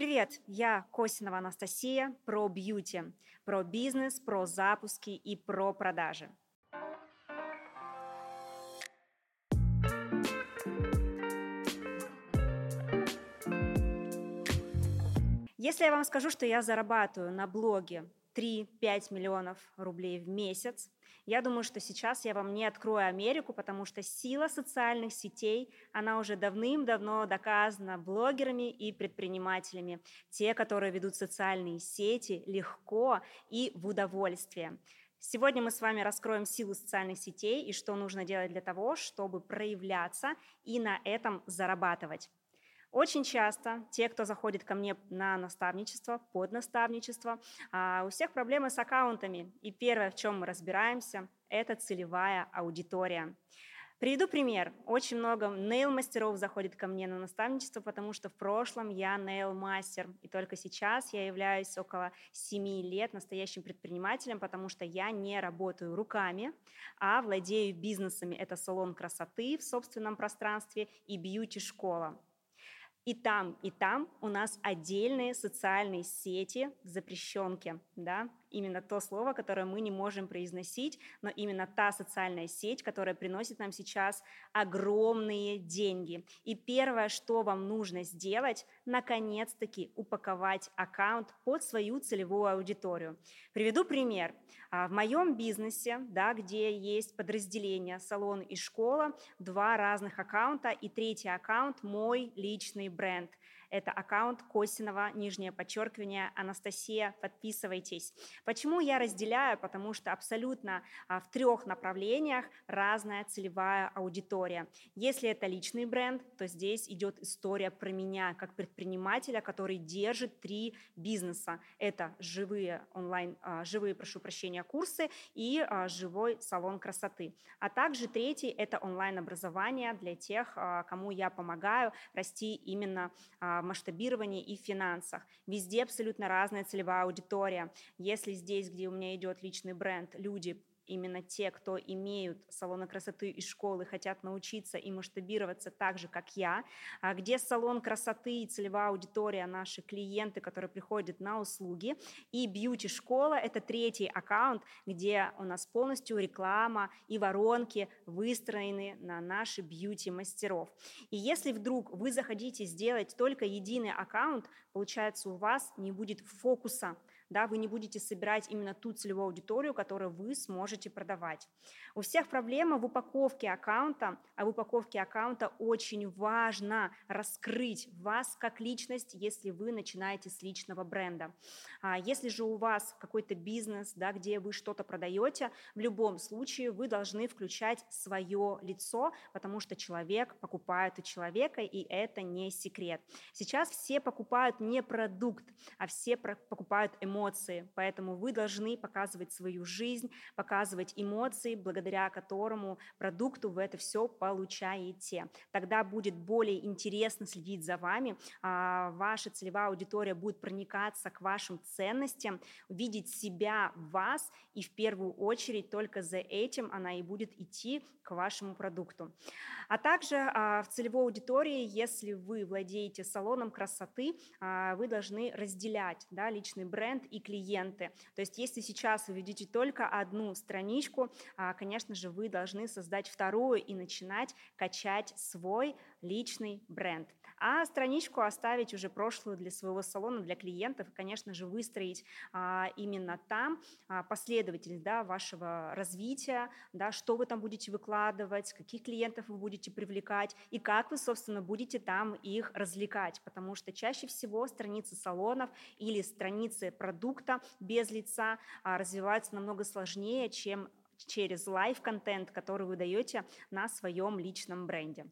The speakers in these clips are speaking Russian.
Привет, я Косинова Анастасия про бьюти, про бизнес, про запуски и про продажи. Если я вам скажу, что я зарабатываю на блоге 3-5 миллионов рублей в месяц. Я думаю, что сейчас я вам не открою Америку, потому что сила социальных сетей, она уже давным-давно доказана блогерами и предпринимателями. Те, которые ведут социальные сети легко и в удовольствие. Сегодня мы с вами раскроем силу социальных сетей и что нужно делать для того, чтобы проявляться и на этом зарабатывать. Очень часто те, кто заходит ко мне на наставничество, под наставничество, а, у всех проблемы с аккаунтами. И первое, в чем мы разбираемся, это целевая аудитория. Приведу пример. Очень много нейл-мастеров заходит ко мне на наставничество, потому что в прошлом я нейл-мастер, и только сейчас я являюсь около 7 лет настоящим предпринимателем, потому что я не работаю руками, а владею бизнесами. Это салон красоты в собственном пространстве и бьюти-школа. И там, и там у нас отдельные социальные сети в запрещенке, да, именно то слово, которое мы не можем произносить, но именно та социальная сеть, которая приносит нам сейчас огромные деньги. И первое, что вам нужно сделать, наконец-таки упаковать аккаунт под свою целевую аудиторию. Приведу пример. А, в моем бизнесе, да, где есть подразделение салон и школа, два разных аккаунта, и третий аккаунт мой личный бренд. Это аккаунт Косинова, нижнее подчеркивание, Анастасия, подписывайтесь. Почему я разделяю? Потому что абсолютно а, в трех направлениях разная целевая аудитория. Если это личный бренд, то здесь идет история про меня, как предпринимателя, который держит три бизнеса. Это живые онлайн, а, живые, прошу прощения, курсы и а, живой салон красоты. А также третий – это онлайн-образование для тех, кому я помогаю расти именно масштабировании и финансах. Везде абсолютно разная целевая аудитория. Если здесь, где у меня идет личный бренд, люди именно те, кто имеют салоны красоты и школы, хотят научиться и масштабироваться так же, как я, а где салон красоты и целевая аудитория, наши клиенты, которые приходят на услуги, и бьюти-школа – это третий аккаунт, где у нас полностью реклама и воронки выстроены на наши бьюти-мастеров. И если вдруг вы захотите сделать только единый аккаунт, получается, у вас не будет фокуса, да, вы не будете собирать именно ту целевую аудиторию, которую вы сможете можете продавать. У всех проблема в упаковке аккаунта, а в упаковке аккаунта очень важно раскрыть вас как личность, если вы начинаете с личного бренда. А если же у вас какой-то бизнес, да, где вы что-то продаете, в любом случае вы должны включать свое лицо, потому что человек покупает у человека, и это не секрет. Сейчас все покупают не продукт, а все покупают эмоции, поэтому вы должны показывать свою жизнь, показывать показывать эмоции, благодаря которому продукту вы это все получаете. Тогда будет более интересно следить за вами, а, ваша целевая аудитория будет проникаться к вашим ценностям, видеть себя в вас, и в первую очередь только за этим она и будет идти к вашему продукту. А также а, в целевой аудитории, если вы владеете салоном красоты, а, вы должны разделять да, личный бренд и клиенты. То есть если сейчас вы видите только одну страничку, а, конечно же, вы должны создать вторую и начинать качать свой личный бренд. А страничку оставить уже прошлую для своего салона, для клиентов, и, конечно же, выстроить а, именно там а, последовательность да, вашего развития, да, что вы там будете выкладывать, каких клиентов вы будете привлекать и как вы, собственно, будете там их развлекать, потому что чаще всего страницы салонов или страницы продукта без лица развиваются намного сложнее, чем через life-контент, который вы даете на своем личном бренде.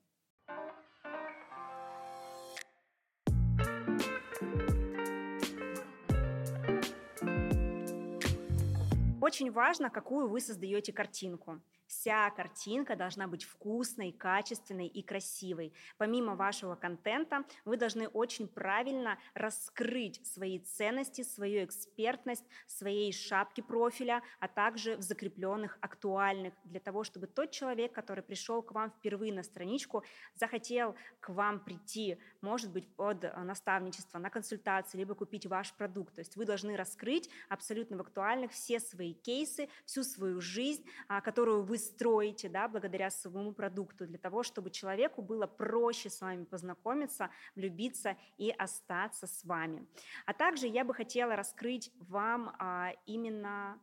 Очень важно, какую вы создаете картинку. Вся картинка должна быть вкусной, качественной и красивой. Помимо вашего контента, вы должны очень правильно раскрыть свои ценности, свою экспертность, своей шапки профиля, а также в закрепленных, актуальных, для того, чтобы тот человек, который пришел к вам впервые на страничку, захотел к вам прийти, может быть, под наставничество, на консультации, либо купить ваш продукт. То есть вы должны раскрыть абсолютно в актуальных все свои кейсы, всю свою жизнь, а, которую вы строите да, благодаря своему продукту, для того, чтобы человеку было проще с вами познакомиться, влюбиться и остаться с вами. А также я бы хотела раскрыть вам а, именно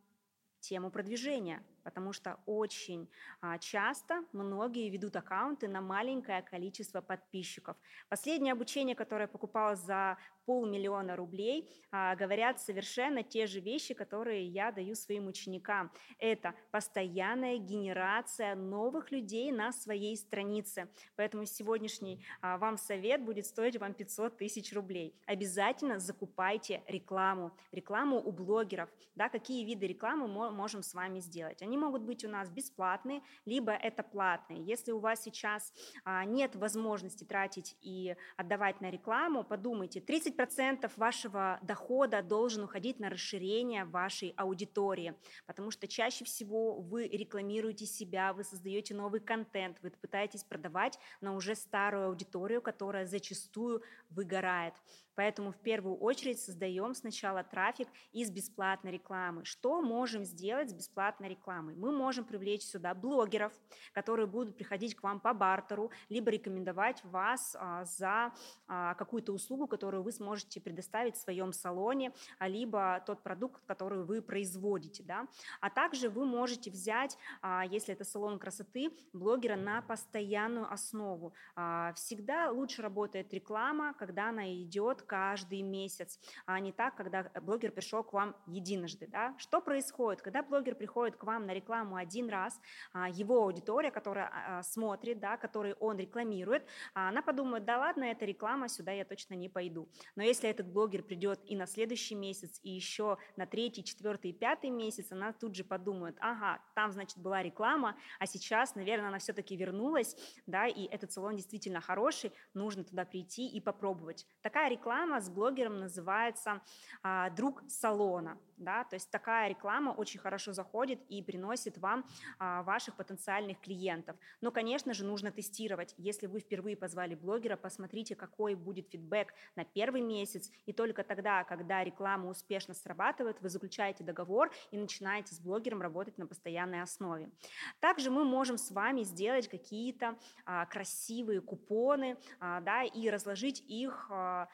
тему продвижения – потому что очень а, часто многие ведут аккаунты на маленькое количество подписчиков. Последнее обучение, которое я покупала за полмиллиона рублей, а, говорят совершенно те же вещи, которые я даю своим ученикам. Это постоянная генерация новых людей на своей странице. Поэтому сегодняшний а, вам совет будет стоить вам 500 тысяч рублей. Обязательно закупайте рекламу. Рекламу у блогеров. Да, какие виды рекламы мы можем с вами сделать? Они могут быть у нас бесплатные, либо это платные. Если у вас сейчас а, нет возможности тратить и отдавать на рекламу, подумайте, 30% вашего дохода должен уходить на расширение вашей аудитории, потому что чаще всего вы рекламируете себя, вы создаете новый контент, вы пытаетесь продавать на уже старую аудиторию, которая зачастую выгорает. Поэтому в первую очередь создаем сначала трафик из бесплатной рекламы. Что можем сделать с бесплатной рекламой? Мы можем привлечь сюда блогеров, которые будут приходить к вам по бартеру, либо рекомендовать вас а, за а, какую-то услугу, которую вы сможете предоставить в своем салоне, а, либо тот продукт, который вы производите. Да? А также вы можете взять, если это салон красоты, блогера на постоянную основу. Всегда лучше работает реклама, когда она идет каждый месяц, а не так, когда блогер пришел к вам единожды. Да? Что происходит? Когда блогер приходит к вам на рекламу один раз, а, его аудитория, которая а, смотрит, да, который он рекламирует, она подумает, да ладно, это реклама, сюда я точно не пойду. Но если этот блогер придет и на следующий месяц, и еще на третий, четвертый, пятый месяц, она тут же подумает, ага, там, значит, была реклама, а сейчас, наверное, она все-таки вернулась, да, и этот салон действительно хороший, нужно туда прийти и попробовать. Такая реклама реклама с блогером называется а, «Друг салона». Да? То есть такая реклама очень хорошо заходит и приносит вам а, ваших потенциальных клиентов. Но, конечно же, нужно тестировать. Если вы впервые позвали блогера, посмотрите, какой будет фидбэк на первый месяц. И только тогда, когда реклама успешно срабатывает, вы заключаете договор и начинаете с блогером работать на постоянной основе. Также мы можем с вами сделать какие-то а, красивые купоны а, да, и разложить их а,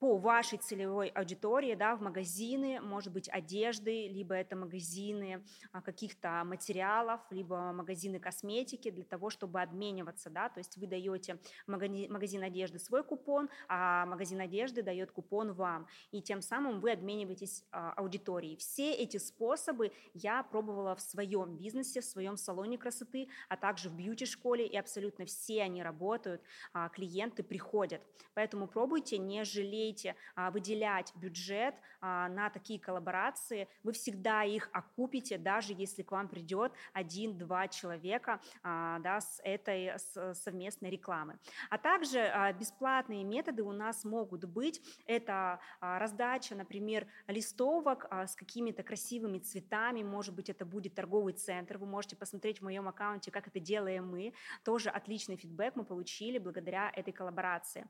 по вашей целевой аудитории, да, в магазины, может быть, одежды, либо это магазины а, каких-то материалов, либо магазины косметики для того, чтобы обмениваться, да, то есть вы даете магазин одежды свой купон, а магазин одежды дает купон вам, и тем самым вы обмениваетесь а, аудиторией. Все эти способы я пробовала в своем бизнесе, в своем салоне красоты, а также в бьюти-школе, и абсолютно все они работают, а, клиенты приходят. Поэтому пробуйте, не жалейте а, выделять бюджет а, на такие коллаборации, вы всегда их окупите, даже если к вам придет один-два человека а, да, с этой с совместной рекламы. А также бесплатные методы у нас могут быть. Это раздача, например, листовок с какими-то красивыми цветами, может быть, это будет торговый центр, вы можете посмотреть в моем аккаунте, как это делаем мы. Тоже отличный фидбэк мы получили благодаря этой коллаборации.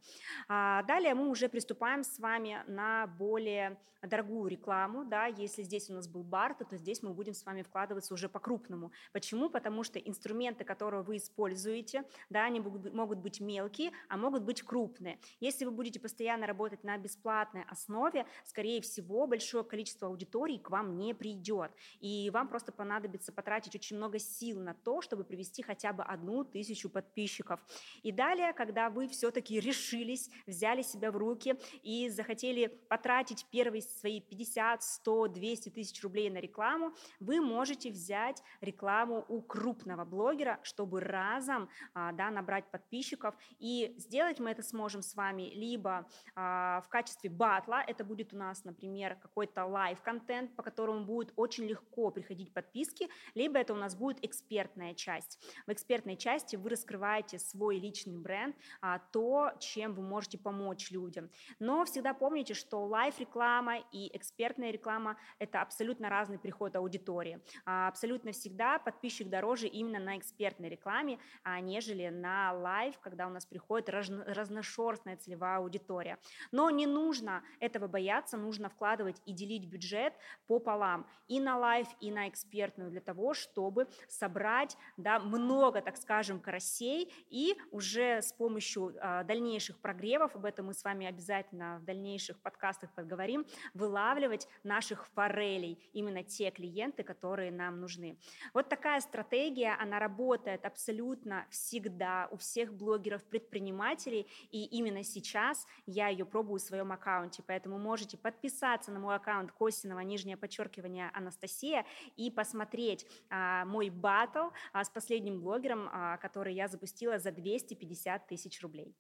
Далее мы уже приступаем переходим с вами на более дорогую рекламу, да, если здесь у нас был Барта, то здесь мы будем с вами вкладываться уже по-крупному. Почему? Потому что инструменты, которые вы используете, да, они могут быть мелкие, а могут быть крупные. Если вы будете постоянно работать на бесплатной основе, скорее всего, большое количество аудиторий к вам не придет, и вам просто понадобится потратить очень много сил на то, чтобы привести хотя бы одну тысячу подписчиков. И далее, когда вы все-таки решились, взяли себя в руки и захотели потратить первые свои 50, 100, 200 тысяч рублей на рекламу, вы можете взять рекламу у крупного блогера, чтобы разом а, да, набрать подписчиков. И сделать мы это сможем с вами либо а, в качестве батла, это будет у нас, например, какой-то life-контент, по которому будет очень легко приходить подписки, либо это у нас будет экспертная часть. В экспертной части вы раскрываете свой личный бренд, а, то, чем вы можете помочь людям. Но всегда помните, что life-реклама и экспертная реклама – это абсолютно разный приход аудитории. А, абсолютно всегда подписчик дороже именно на экспертной рекламе, а, нежели на life, когда у нас приходит разношерстная целевая аудитория. Но не нужно этого бояться, нужно вкладывать и делить бюджет пополам и на life, и на экспертную для того, чтобы собрать да, много, так скажем, карасей и уже с помощью э, дальнейших прогревов, об этом мы с вами обязательно в дальнейших подкастах поговорим, вылавливать наших форелей, именно те клиенты, которые нам нужны. Вот такая стратегия, она работает абсолютно всегда у всех блогеров-предпринимателей, и именно сейчас я ее пробую в своем аккаунте, поэтому можете подписаться на мой аккаунт Косинова, нижнее подчеркивание Анастасия, и посмотреть а, мой батл а, с последним блогером, а, который я запустила за 250 тысяч рублей.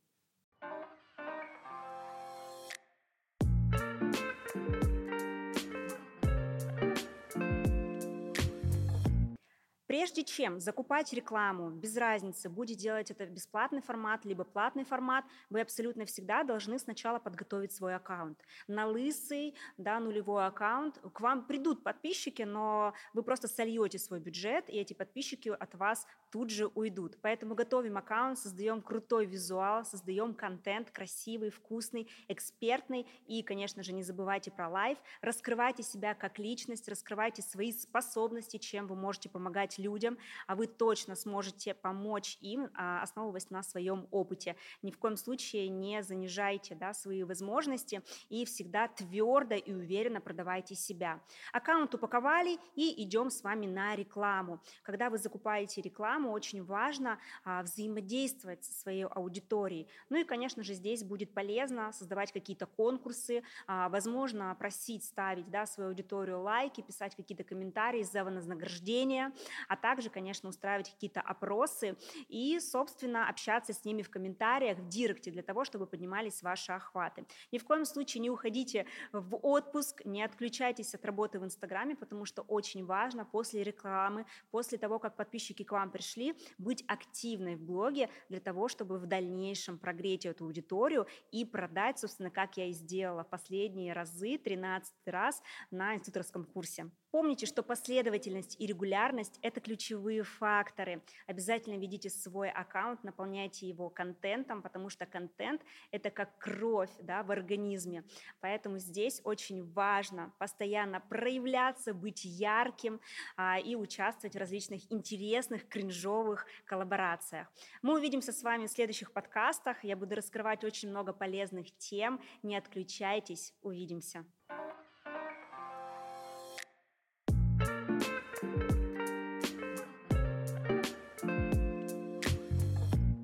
Прежде чем закупать рекламу, без разницы, будет делать это бесплатный формат, либо платный формат, вы абсолютно всегда должны сначала подготовить свой аккаунт. На лысый, да, нулевой аккаунт к вам придут подписчики, но вы просто сольете свой бюджет, и эти подписчики от вас тут же уйдут. Поэтому готовим аккаунт, создаем крутой визуал, создаем контент красивый, вкусный, экспертный. И, конечно же, не забывайте про life. Раскрывайте себя как личность, раскрывайте свои способности, чем вы можете помогать людям, а вы точно сможете помочь им, а, основываясь на своем опыте. Ни в коем случае не занижайте да, свои возможности и всегда твердо и уверенно продавайте себя. Аккаунт упаковали и идем с вами на рекламу. Когда вы закупаете рекламу, очень важно а, взаимодействовать со своей аудиторией. Ну и, конечно же, здесь будет полезно создавать какие-то конкурсы, а, возможно, просить ставить да, свою аудиторию лайки, писать какие-то комментарии за вознаграждение, а также, конечно, устраивать какие-то опросы и, собственно, общаться с ними в комментариях, в директе для того, чтобы поднимались ваши охваты. Ни в коем случае не уходите в отпуск, не отключайтесь от работы в Инстаграме, потому что очень важно после рекламы, после того, как подписчики к вам пришли, быть активной в блоге для того, чтобы в дальнейшем прогреть эту аудиторию и продать, собственно, как я и сделала последние разы, 13 раз на институторском курсе. Помните, что последовательность и регулярность – это ключевые факторы. Обязательно ведите свой аккаунт, наполняйте его контентом, потому что контент – это как кровь да, в организме. Поэтому здесь очень важно постоянно проявляться, быть ярким а, и участвовать в различных интересных, кринжовых коллаборациях. Мы увидимся с вами в следующих подкастах. Я буду раскрывать очень много полезных тем. Не отключайтесь. Увидимся.